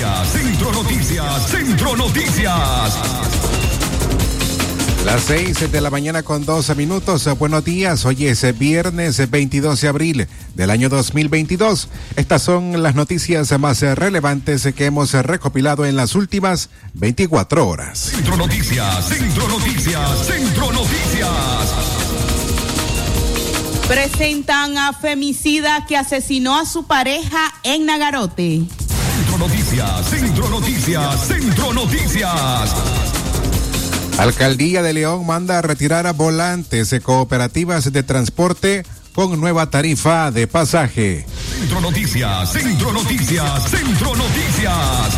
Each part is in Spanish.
Noticias, Centro Noticias, Centro Noticias. Las seis de la mañana con 12 minutos. Buenos días. Hoy es viernes 22 de abril del año 2022. Estas son las noticias más relevantes que hemos recopilado en las últimas 24 horas. Centro Noticias, Centro Noticias, Centro Noticias. Presentan a femicida que asesinó a su pareja en Nagarote. Centro Noticias, Centro Noticias, Centro Noticias. Alcaldía de León manda a retirar a volantes de cooperativas de transporte con nueva tarifa de pasaje. Centro Noticias, Centro Noticias, Centro Noticias.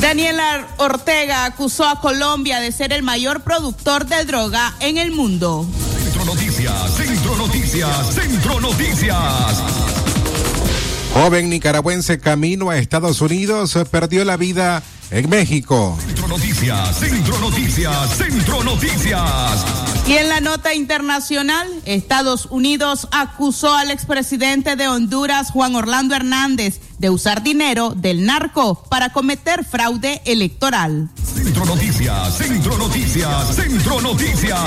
Daniela Ortega acusó a Colombia de ser el mayor productor de droga en el mundo. Centro Noticias, Centro Noticias, Centro Noticias. Joven nicaragüense camino a Estados Unidos perdió la vida en México. Centro Noticias, Centro Noticias, Centro Noticias. Y en la nota internacional, Estados Unidos acusó al expresidente de Honduras, Juan Orlando Hernández, de usar dinero del narco para cometer fraude electoral. Centro Noticias, Centro Noticias, Centro Noticias.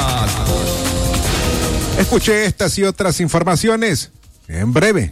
Escuché estas y otras informaciones en breve.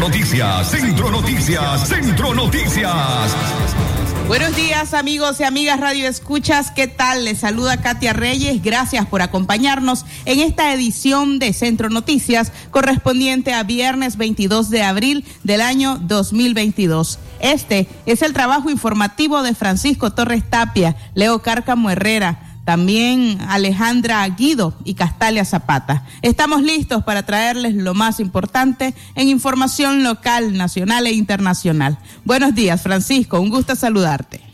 Noticias, Centro Noticias, Centro Noticias. Buenos días amigos y amigas Radio Escuchas, ¿qué tal? Les saluda Katia Reyes, gracias por acompañarnos en esta edición de Centro Noticias correspondiente a viernes 22 de abril del año 2022. Este es el trabajo informativo de Francisco Torres Tapia, Leo Cárcamo Herrera, también Alejandra Guido y Castalia Zapata. Estamos listos para traerles lo más importante en información local, nacional e internacional. Buenos días, Francisco, un gusto saludarte.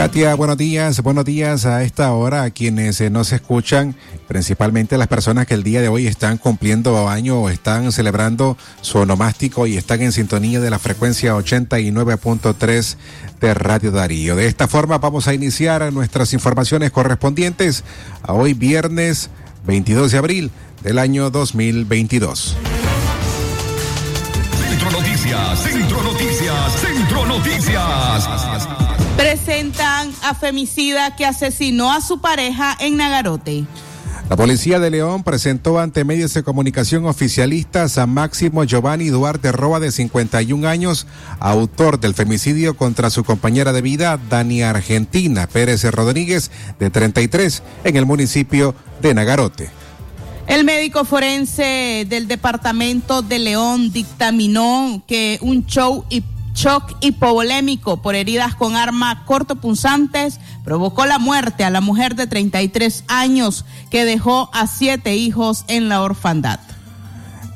Katia, buenos días, buenos días a esta hora a quienes eh, nos escuchan, principalmente las personas que el día de hoy están cumpliendo año o están celebrando su onomástico y están en sintonía de la frecuencia 89.3 de Radio Darío. De esta forma vamos a iniciar nuestras informaciones correspondientes a hoy viernes 22 de abril del año 2022. Centro Noticias, Centro Noticias, Centro Noticias. Presentan a femicida que asesinó a su pareja en Nagarote. La policía de León presentó ante medios de comunicación oficialistas a Máximo Giovanni Duarte Roa de 51 años, autor del femicidio contra su compañera de vida, Dani Argentina Pérez Rodríguez, de 33, en el municipio de Nagarote. El médico forense del departamento de León dictaminó que un show y shock hipovolémico por heridas con arma cortopunzantes provocó la muerte a la mujer de 33 años que dejó a siete hijos en la orfandad.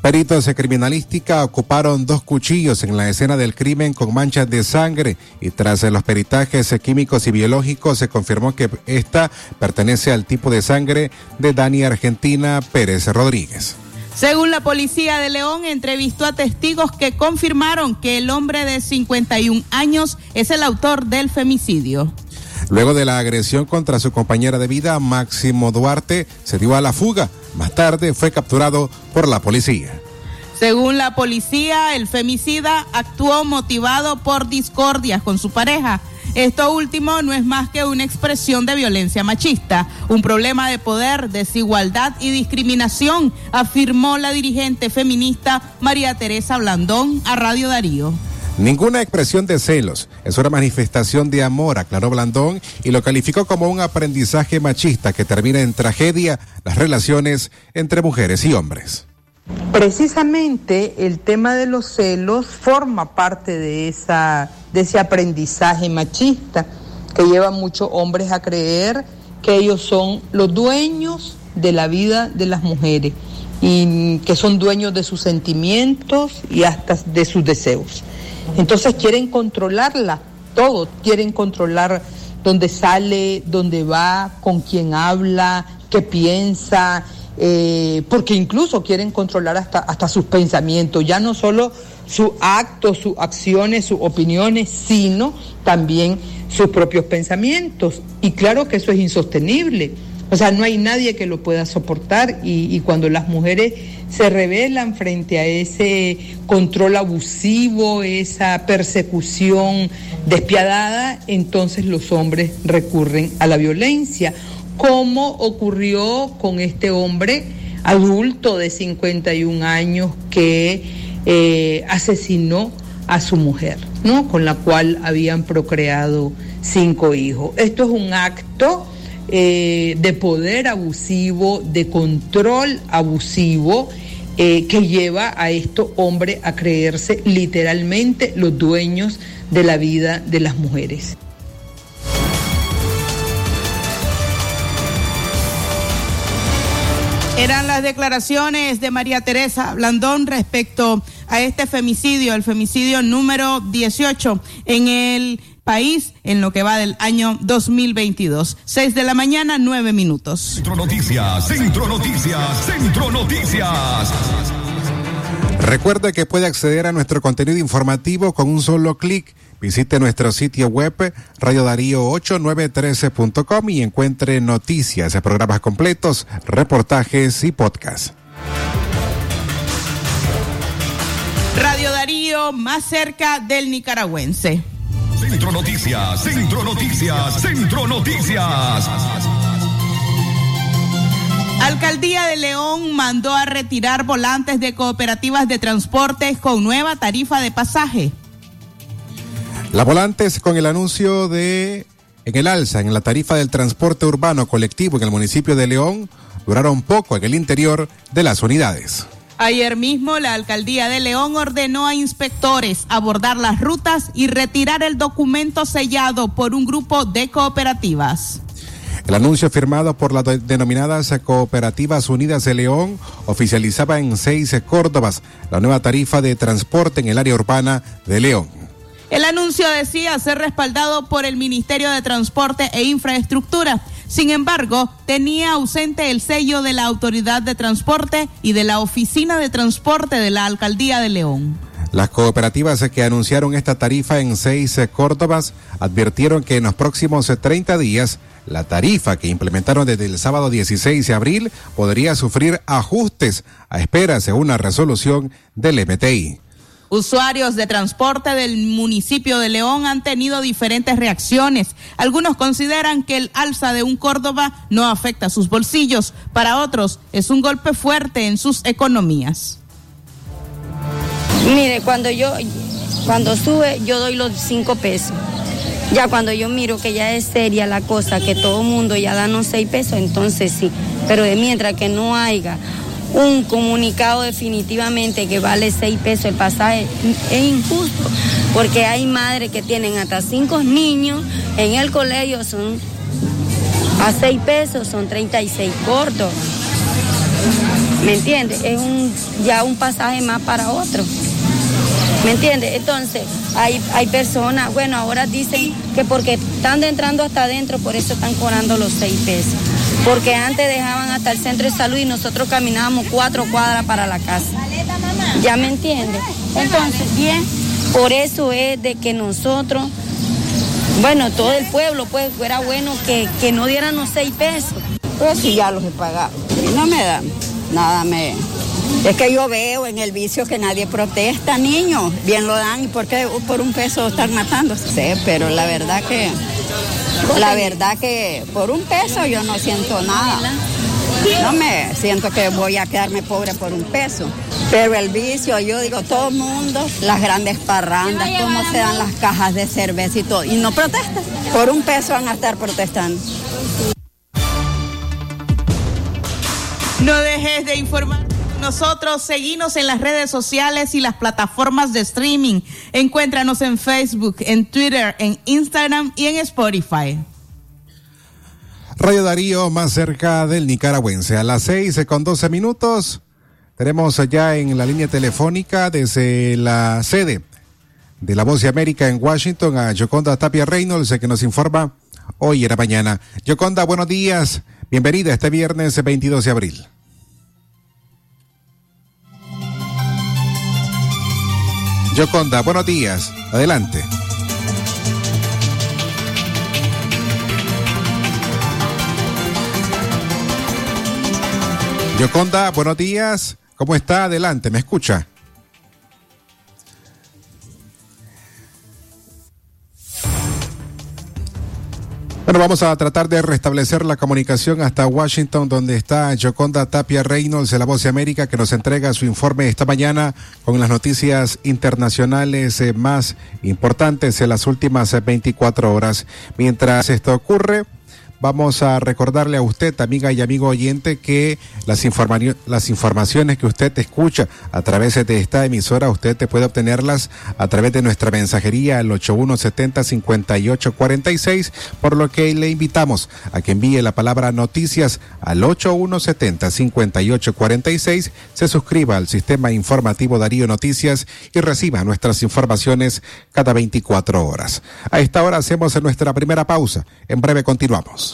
Peritos de criminalística ocuparon dos cuchillos en la escena del crimen con manchas de sangre y tras los peritajes químicos y biológicos se confirmó que esta pertenece al tipo de sangre de Dani Argentina Pérez Rodríguez. Según la policía de León, entrevistó a testigos que confirmaron que el hombre de 51 años es el autor del femicidio. Luego de la agresión contra su compañera de vida, Máximo Duarte se dio a la fuga. Más tarde fue capturado por la policía. Según la policía, el femicida actuó motivado por discordias con su pareja. Esto último no es más que una expresión de violencia machista, un problema de poder, desigualdad y discriminación, afirmó la dirigente feminista María Teresa Blandón a Radio Darío. Ninguna expresión de celos, es una manifestación de amor, aclaró Blandón y lo calificó como un aprendizaje machista que termina en tragedia las relaciones entre mujeres y hombres. Precisamente el tema de los celos forma parte de, esa, de ese aprendizaje machista que lleva a muchos hombres a creer que ellos son los dueños de la vida de las mujeres. y que son dueños de sus sentimientos y hasta de sus deseos. Entonces quieren controlarla, todo, quieren controlar dónde sale, dónde va, con quién habla, qué piensa, eh, porque incluso quieren controlar hasta, hasta sus pensamientos, ya no solo sus actos, sus acciones, sus opiniones, sino también sus propios pensamientos. Y claro que eso es insostenible. O sea, no hay nadie que lo pueda soportar y, y cuando las mujeres se rebelan frente a ese control abusivo, esa persecución despiadada, entonces los hombres recurren a la violencia, como ocurrió con este hombre adulto de 51 años que eh, asesinó a su mujer, ¿no? Con la cual habían procreado cinco hijos. Esto es un acto eh, de poder abusivo, de control abusivo. Eh, que lleva a estos hombres a creerse literalmente los dueños de la vida de las mujeres. Eran las declaraciones de María Teresa Blandón respecto a este femicidio, el femicidio número 18 en el país en lo que va del año 2022. Seis de la mañana, nueve minutos. Centro Noticias, Centro Noticias, Centro Noticias. Recuerde que puede acceder a nuestro contenido informativo con un solo clic Visite nuestro sitio web radiodarío8913.com y encuentre noticias, programas completos, reportajes y podcasts. Radio Darío más cerca del nicaragüense. Centro Noticias, Centro Noticias, Centro Noticias. Alcaldía de León mandó a retirar volantes de cooperativas de transporte con nueva tarifa de pasaje. Las volantes con el anuncio de en el alza en la tarifa del transporte urbano colectivo en el municipio de León duraron poco en el interior de las unidades. Ayer mismo la alcaldía de León ordenó a inspectores abordar las rutas y retirar el documento sellado por un grupo de cooperativas. El anuncio firmado por las denominadas Cooperativas Unidas de León oficializaba en seis Córdobas la nueva tarifa de transporte en el área urbana de León. El anuncio decía ser respaldado por el Ministerio de Transporte e Infraestructura. Sin embargo, tenía ausente el sello de la Autoridad de Transporte y de la Oficina de Transporte de la Alcaldía de León. Las cooperativas que anunciaron esta tarifa en seis Córdobas advirtieron que en los próximos 30 días la tarifa que implementaron desde el sábado 16 de abril podría sufrir ajustes a esperas de una resolución del MTI. Usuarios de transporte del municipio de León han tenido diferentes reacciones. Algunos consideran que el alza de un Córdoba no afecta sus bolsillos. Para otros es un golpe fuerte en sus economías. Mire, cuando yo, cuando sube, yo doy los cinco pesos. Ya cuando yo miro que ya es seria la cosa, que todo el mundo ya da los seis pesos, entonces sí. Pero de mientras que no haya un comunicado definitivamente que vale seis pesos el pasaje es injusto, porque hay madres que tienen hasta cinco niños en el colegio, son a seis pesos, son 36 cortos. ¿Me entiendes? Es un, ya un pasaje más para otro. ¿Me entiendes? Entonces, hay, hay personas, bueno, ahora dicen que porque están entrando hasta adentro, por eso están cobrando los seis pesos porque antes dejaban hasta el centro de salud y nosotros caminábamos cuatro cuadras para la casa. ¿Ya me entiende? Entonces, bien, por eso es de que nosotros, bueno, todo el pueblo, pues fuera bueno que, que no dieran los seis pesos. Pues sí, ya los he pagado. No me dan, nada me... Es que yo veo en el vicio que nadie protesta, niños. Bien lo dan y por qué por un peso están matando. Sí, pero la verdad que la verdad que por un peso yo no siento nada. No me siento que voy a quedarme pobre por un peso. Pero el vicio, yo digo, todo el mundo, las grandes parrandas, cómo se dan las cajas de cerveza y todo. Y no protestan. Por un peso van a estar protestando. No dejes de informar nosotros, seguimos en las redes sociales y las plataformas de streaming. Encuéntranos en Facebook, en Twitter, en Instagram y en Spotify. Radio Darío más cerca del nicaragüense. A las seis con doce minutos. Tenemos allá en la línea telefónica desde la sede de la Voz de América en Washington a Yoconda Tapia Reynolds, que nos informa hoy en la mañana. Yoconda, buenos días. Bienvenida este viernes 22 de abril. Yoconda, buenos días. Adelante. Yoconda, buenos días. ¿Cómo está? Adelante, ¿me escucha? Bueno, vamos a tratar de restablecer la comunicación hasta Washington, donde está Joconda Tapia Reynolds de La Voz de América, que nos entrega su informe esta mañana con las noticias internacionales eh, más importantes en las últimas 24 horas. Mientras esto ocurre, vamos a recordarle a usted, amiga y amigo oyente, que las, las informaciones que usted escucha a través de esta emisora, usted te puede obtenerlas a través de nuestra mensajería al 8170-5846, por lo que le invitamos a que envíe la palabra noticias al 8170-5846, se suscriba al sistema informativo Darío Noticias y reciba nuestras informaciones cada 24 horas. A esta hora hacemos nuestra primera pausa. En breve continuamos.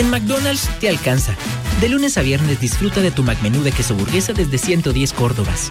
En McDonald's te alcanza. De lunes a viernes disfruta de tu McMenú de queso burguesa desde 110 Córdobas.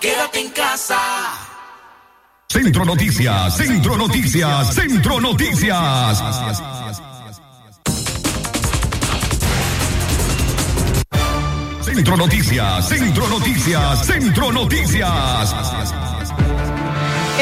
Quédate en casa. Centro Noticias, Centro Noticias, Centro Noticias. Centro Noticias, Centro Noticias, Centro Noticias.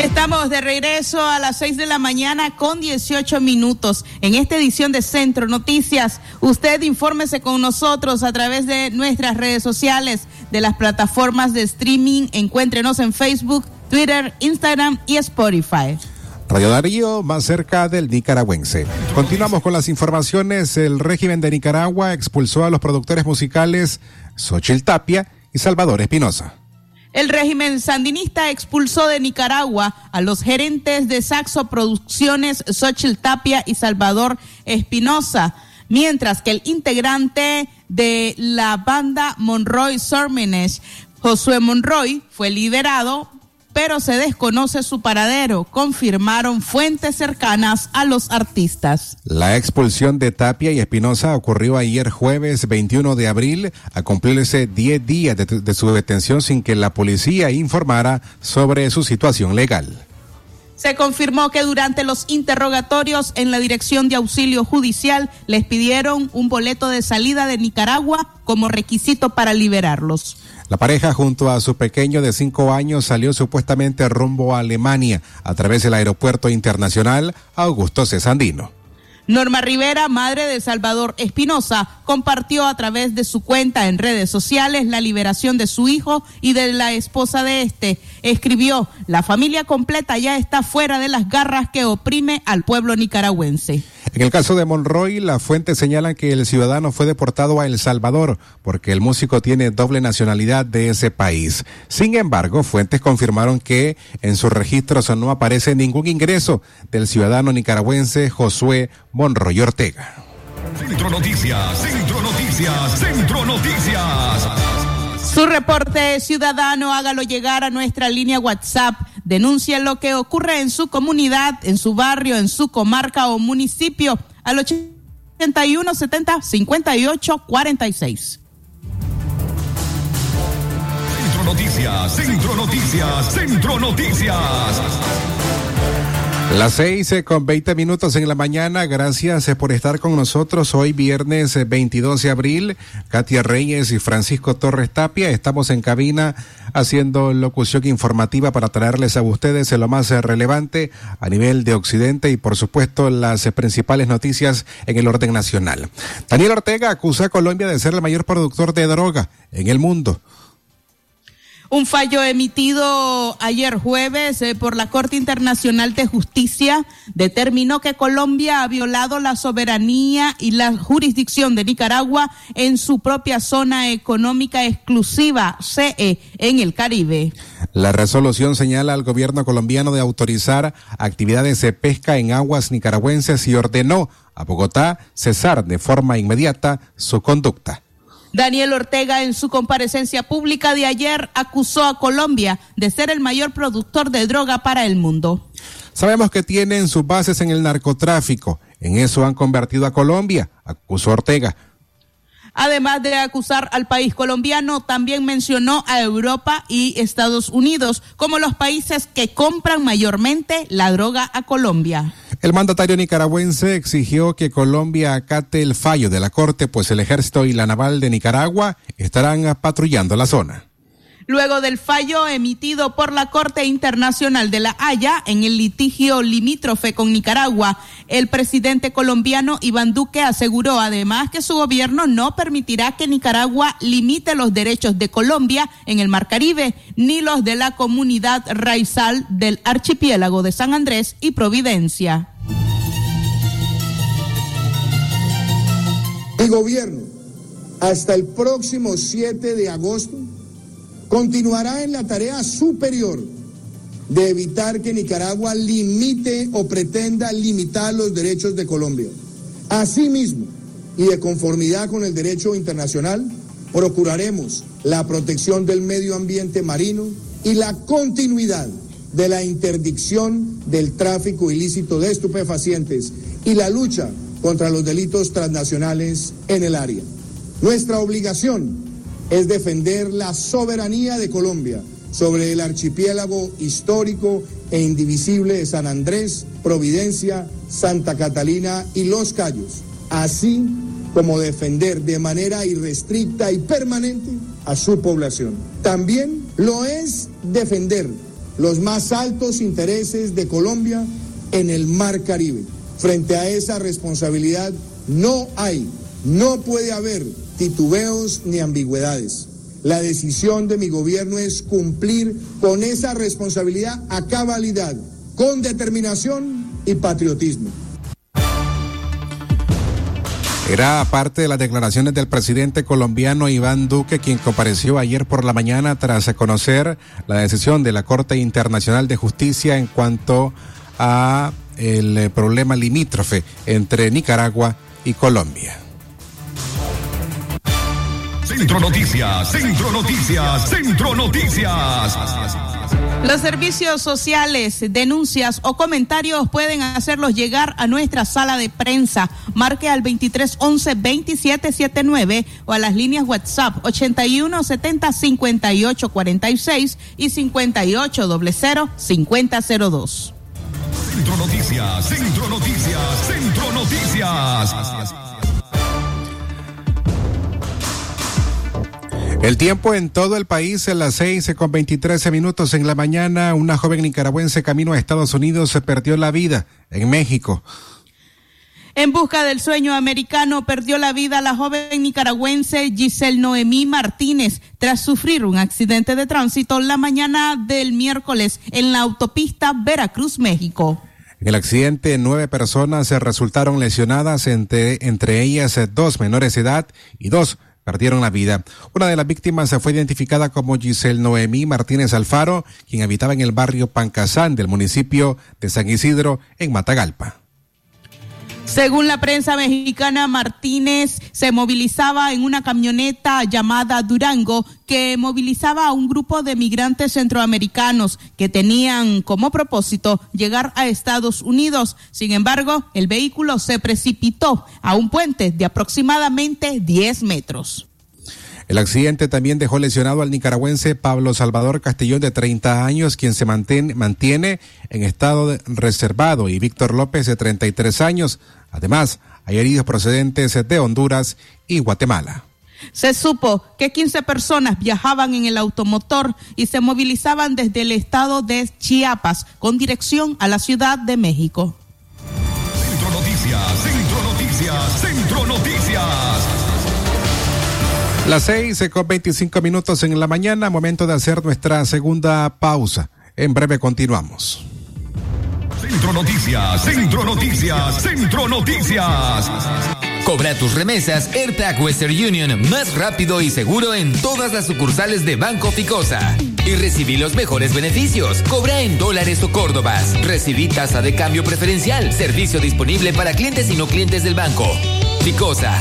Estamos de regreso a las 6 de la mañana con 18 minutos. En esta edición de Centro Noticias, usted infórmese con nosotros a través de nuestras redes sociales, de las plataformas de streaming. Encuéntrenos en Facebook, Twitter, Instagram y Spotify. Radio Darío, más cerca del nicaragüense. Continuamos con las informaciones. El régimen de Nicaragua expulsó a los productores musicales Xochil Tapia y Salvador Espinosa. El régimen sandinista expulsó de Nicaragua a los gerentes de Saxo Producciones Xochitl Tapia y Salvador Espinosa, mientras que el integrante de la banda Monroy Sormenes, Josué Monroy, fue liberado pero se desconoce su paradero, confirmaron fuentes cercanas a los artistas. La expulsión de Tapia y Espinosa ocurrió ayer jueves 21 de abril, a cumplirse 10 días de, de su detención sin que la policía informara sobre su situación legal. Se confirmó que durante los interrogatorios en la Dirección de Auxilio Judicial les pidieron un boleto de salida de Nicaragua como requisito para liberarlos. La pareja junto a su pequeño de cinco años salió supuestamente rumbo a Alemania a través del aeropuerto internacional Augusto Cesandino. Norma Rivera, madre de Salvador Espinosa, compartió a través de su cuenta en redes sociales la liberación de su hijo y de la esposa de este. Escribió, la familia completa ya está fuera de las garras que oprime al pueblo nicaragüense. En el caso de Monroy, la fuente señala que el ciudadano fue deportado a El Salvador porque el músico tiene doble nacionalidad de ese país. Sin embargo, fuentes confirmaron que en sus registros no aparece ningún ingreso del ciudadano nicaragüense Josué Monroy Ortega. Centro Noticias, Centro Noticias, Centro Noticias. Su reporte ciudadano, hágalo llegar a nuestra línea WhatsApp. Denuncia lo que ocurre en su comunidad, en su barrio, en su comarca o municipio al 81 70 58 46. Centro Noticias, Centro Noticias, Centro Noticias. Las seis eh, con veinte minutos en la mañana. Gracias eh, por estar con nosotros hoy viernes 22 eh, de abril. Katia Reyes y Francisco Torres Tapia. Estamos en cabina haciendo locución informativa para traerles a ustedes lo más relevante a nivel de Occidente y por supuesto las principales noticias en el orden nacional. Daniel Ortega acusa a Colombia de ser el mayor productor de droga en el mundo. Un fallo emitido ayer jueves eh, por la Corte Internacional de Justicia determinó que Colombia ha violado la soberanía y la jurisdicción de Nicaragua en su propia zona económica exclusiva, CE, en el Caribe. La resolución señala al gobierno colombiano de autorizar actividades de pesca en aguas nicaragüenses y ordenó a Bogotá cesar de forma inmediata su conducta. Daniel Ortega en su comparecencia pública de ayer acusó a Colombia de ser el mayor productor de droga para el mundo. Sabemos que tienen sus bases en el narcotráfico. En eso han convertido a Colombia, acusó Ortega. Además de acusar al país colombiano, también mencionó a Europa y Estados Unidos como los países que compran mayormente la droga a Colombia. El mandatario nicaragüense exigió que Colombia acate el fallo de la Corte, pues el ejército y la naval de Nicaragua estarán patrullando la zona luego del fallo emitido por la Corte Internacional de la Haya en el litigio limítrofe con Nicaragua. El presidente colombiano Iván Duque aseguró además que su gobierno no permitirá que Nicaragua limite los derechos de Colombia en el Mar Caribe, ni los de la comunidad raizal del archipiélago de San Andrés y Providencia. El gobierno, hasta el próximo 7 de agosto, continuará en la tarea superior de evitar que Nicaragua limite o pretenda limitar los derechos de Colombia. Asimismo, y de conformidad con el derecho internacional, procuraremos la protección del medio ambiente marino y la continuidad de la interdicción del tráfico ilícito de estupefacientes y la lucha contra los delitos transnacionales en el área. Nuestra obligación es defender la soberanía de Colombia sobre el archipiélago histórico e indivisible de San Andrés, Providencia, Santa Catalina y Los Cayos, así como defender de manera irrestricta y permanente a su población. También lo es defender los más altos intereses de Colombia en el Mar Caribe. Frente a esa responsabilidad no hay, no puede haber titubeos ni ambigüedades. La decisión de mi gobierno es cumplir con esa responsabilidad a cabalidad, con determinación y patriotismo. Era parte de las declaraciones del presidente colombiano Iván Duque, quien compareció ayer por la mañana tras conocer la decisión de la Corte Internacional de Justicia en cuanto a el eh, problema limítrofe entre Nicaragua y Colombia. Centro Noticias, Centro Noticias, Centro Noticias. Los servicios sociales, denuncias o comentarios pueden hacerlos llegar a nuestra sala de prensa. Marque al 2311-2779 o a las líneas WhatsApp 8170-5846 y 5800-5002. Centro Noticias, Centro Noticias, Centro Noticias. El tiempo en todo el país en las seis con 23 minutos en la mañana, una joven nicaragüense camino a Estados Unidos se perdió la vida en México. En busca del sueño americano perdió la vida la joven nicaragüense Giselle Noemí Martínez tras sufrir un accidente de tránsito la mañana del miércoles en la autopista Veracruz, México. En el accidente, nueve personas resultaron lesionadas, entre, entre ellas dos menores de edad y dos perdieron la vida. Una de las víctimas fue identificada como Giselle Noemí Martínez Alfaro, quien habitaba en el barrio Pancasán del municipio de San Isidro, en Matagalpa. Según la prensa mexicana, Martínez se movilizaba en una camioneta llamada Durango que movilizaba a un grupo de migrantes centroamericanos que tenían como propósito llegar a Estados Unidos. Sin embargo, el vehículo se precipitó a un puente de aproximadamente 10 metros. El accidente también dejó lesionado al nicaragüense Pablo Salvador Castellón de 30 años, quien se mantiene, mantiene en estado reservado, y Víctor López de 33 años. Además, hay heridos procedentes de Honduras y Guatemala. Se supo que 15 personas viajaban en el automotor y se movilizaban desde el estado de Chiapas con dirección a la Ciudad de México. Centro Noticias, Centro Noticias, Las seis con 25 minutos en la mañana, momento de hacer nuestra segunda pausa. En breve continuamos. Centro Noticias, Centro Noticias, Centro Noticias. Cobra tus remesas AirTag Western Union más rápido y seguro en todas las sucursales de Banco Ficosa. Y recibí los mejores beneficios. Cobra en dólares o córdobas. Recibí tasa de cambio preferencial. Servicio disponible para clientes y no clientes del banco. Ficosa.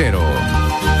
Cero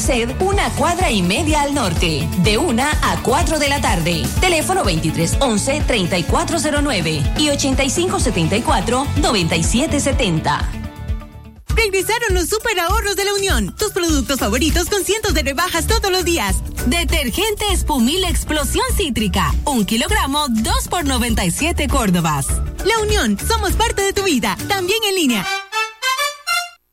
una cuadra y media al norte, de 1 a 4 de la tarde. Teléfono 2311-3409 y 8574-9770. Regresaron los super ahorros de la Unión. Tus productos favoritos con cientos de rebajas todos los días. Detergente Espumil Explosión Cítrica. Un kilogramo, 2 por 97 Córdobas. La Unión, somos parte de tu vida, también en línea.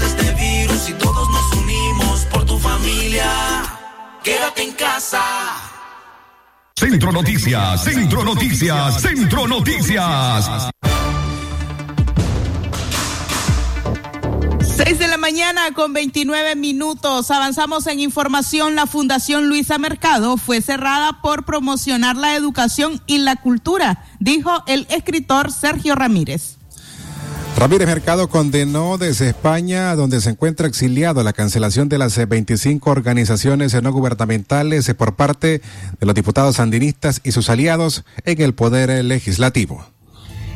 Este virus y todos nos unimos por tu familia. Quédate en casa. Centro Noticias, Centro Noticias, Centro Noticias. 6 de la mañana con 29 minutos. Avanzamos en información. La Fundación Luisa Mercado fue cerrada por promocionar la educación y la cultura, dijo el escritor Sergio Ramírez. Ramírez Mercado condenó desde España, donde se encuentra exiliado, la cancelación de las 25 organizaciones no gubernamentales por parte de los diputados sandinistas y sus aliados en el poder legislativo.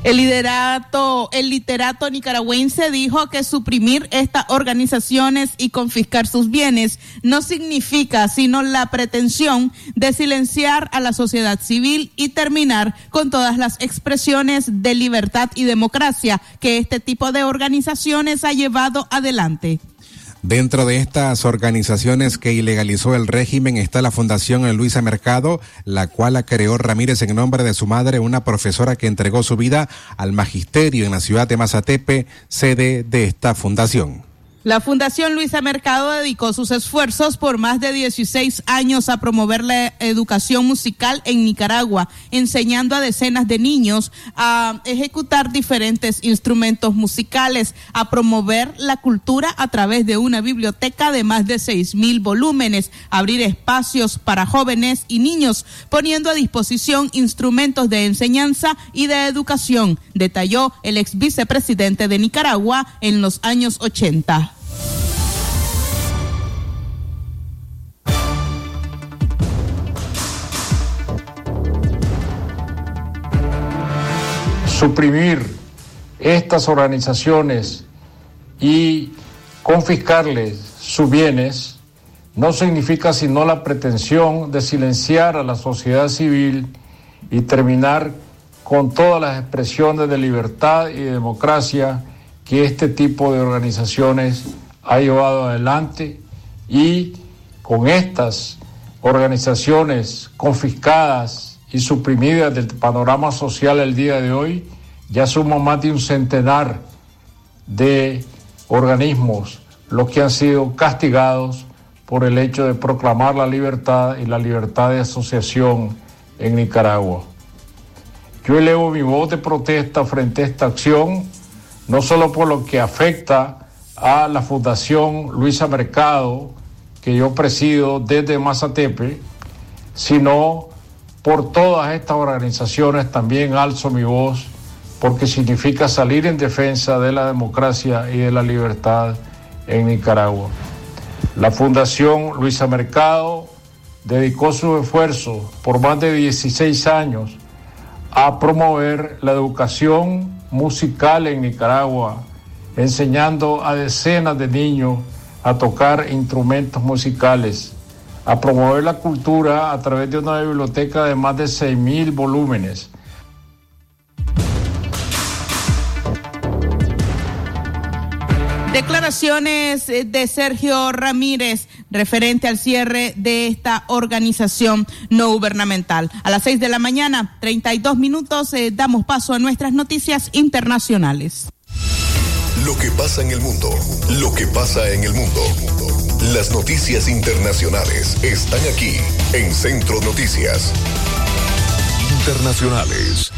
El liderato, el literato nicaragüense dijo que suprimir estas organizaciones y confiscar sus bienes no significa sino la pretensión de silenciar a la sociedad civil y terminar con todas las expresiones de libertad y democracia que este tipo de organizaciones ha llevado adelante. Dentro de estas organizaciones que ilegalizó el régimen está la Fundación Luisa Mercado, la cual la creó Ramírez en nombre de su madre, una profesora que entregó su vida al magisterio en la ciudad de Mazatepe, sede de esta fundación. La Fundación Luisa Mercado dedicó sus esfuerzos por más de 16 años a promover la educación musical en Nicaragua, enseñando a decenas de niños a ejecutar diferentes instrumentos musicales, a promover la cultura a través de una biblioteca de más de 6 mil volúmenes, abrir espacios para jóvenes y niños, poniendo a disposición instrumentos de enseñanza y de educación, detalló el ex vicepresidente de Nicaragua en los años 80. Suprimir estas organizaciones y confiscarles sus bienes no significa sino la pretensión de silenciar a la sociedad civil y terminar con todas las expresiones de libertad y democracia que este tipo de organizaciones ha llevado adelante y con estas organizaciones confiscadas y suprimidas del panorama social el día de hoy, ya sumo más de un centenar de organismos los que han sido castigados por el hecho de proclamar la libertad y la libertad de asociación en Nicaragua. Yo elevo mi voz de protesta frente a esta acción, no solo por lo que afecta a la Fundación Luisa Mercado, que yo presido desde Mazatepe, sino por todas estas organizaciones también alzo mi voz porque significa salir en defensa de la democracia y de la libertad en Nicaragua. La Fundación Luisa Mercado dedicó su esfuerzo por más de 16 años a promover la educación musical en Nicaragua, enseñando a decenas de niños a tocar instrumentos musicales, a promover la cultura a través de una biblioteca de más de 6.000 volúmenes, Declaraciones eh, de Sergio Ramírez referente al cierre de esta organización no gubernamental. A las seis de la mañana, 32 minutos, eh, damos paso a nuestras noticias internacionales. Lo que pasa en el mundo, lo que pasa en el mundo. Las noticias internacionales están aquí en Centro Noticias. Internacionales.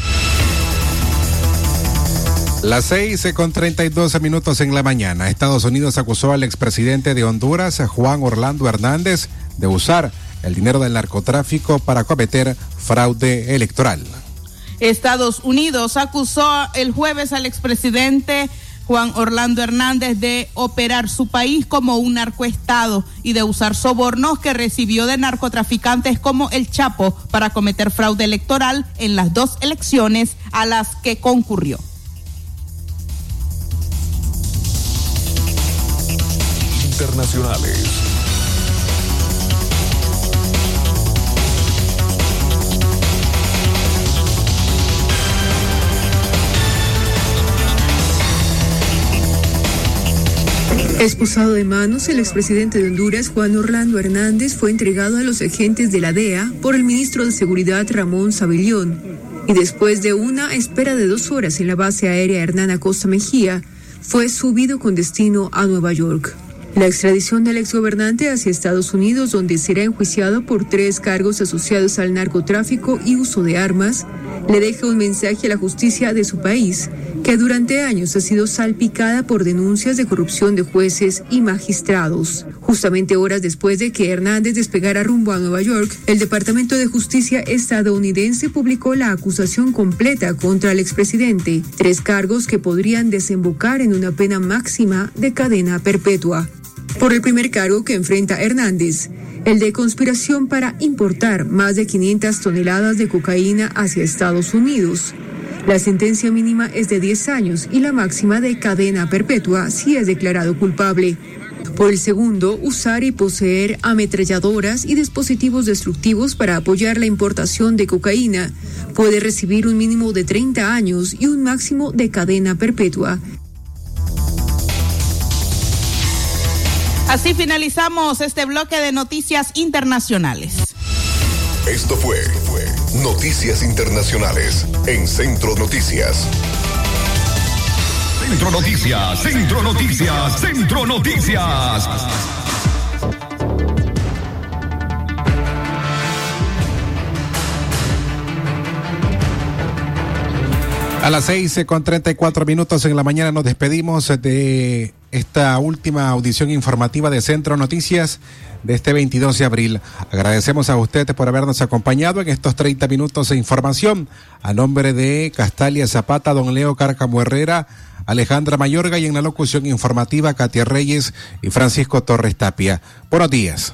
Las seis con treinta y dos minutos en la mañana. Estados Unidos acusó al expresidente de Honduras, Juan Orlando Hernández, de usar el dinero del narcotráfico para cometer fraude electoral. Estados Unidos acusó el jueves al expresidente Juan Orlando Hernández de operar su país como un narcoestado y de usar sobornos que recibió de narcotraficantes como el Chapo para cometer fraude electoral en las dos elecciones a las que concurrió. Internacionales. Expulsado de manos, el expresidente de Honduras, Juan Orlando Hernández, fue entregado a los agentes de la DEA por el ministro de Seguridad, Ramón Sabillón. Y después de una espera de dos horas en la base aérea Hernán Acosta Mejía, fue subido con destino a Nueva York. La extradición del exgobernante hacia Estados Unidos, donde será enjuiciado por tres cargos asociados al narcotráfico y uso de armas, le deja un mensaje a la justicia de su país, que durante años ha sido salpicada por denuncias de corrupción de jueces y magistrados. Justamente horas después de que Hernández despegara rumbo a Nueva York, el Departamento de Justicia estadounidense publicó la acusación completa contra el expresidente, tres cargos que podrían desembocar en una pena máxima de cadena perpetua por el primer cargo que enfrenta Hernández, el de conspiración para importar más de 500 toneladas de cocaína hacia Estados Unidos. La sentencia mínima es de 10 años y la máxima de cadena perpetua si es declarado culpable. Por el segundo, usar y poseer ametralladoras y dispositivos destructivos para apoyar la importación de cocaína puede recibir un mínimo de 30 años y un máximo de cadena perpetua. Así finalizamos este bloque de noticias internacionales. Esto fue, fue Noticias Internacionales en Centro Noticias. Centro Noticias, Centro Noticias, Centro Noticias. A las seis con treinta y cuatro minutos en la mañana nos despedimos de esta última audición informativa de Centro Noticias de este 22 de abril. Agradecemos a ustedes por habernos acompañado en estos 30 minutos de información. A nombre de Castalia Zapata, don Leo Cárcamo Herrera, Alejandra Mayorga y en la locución informativa Katia Reyes y Francisco Torres Tapia. Buenos días.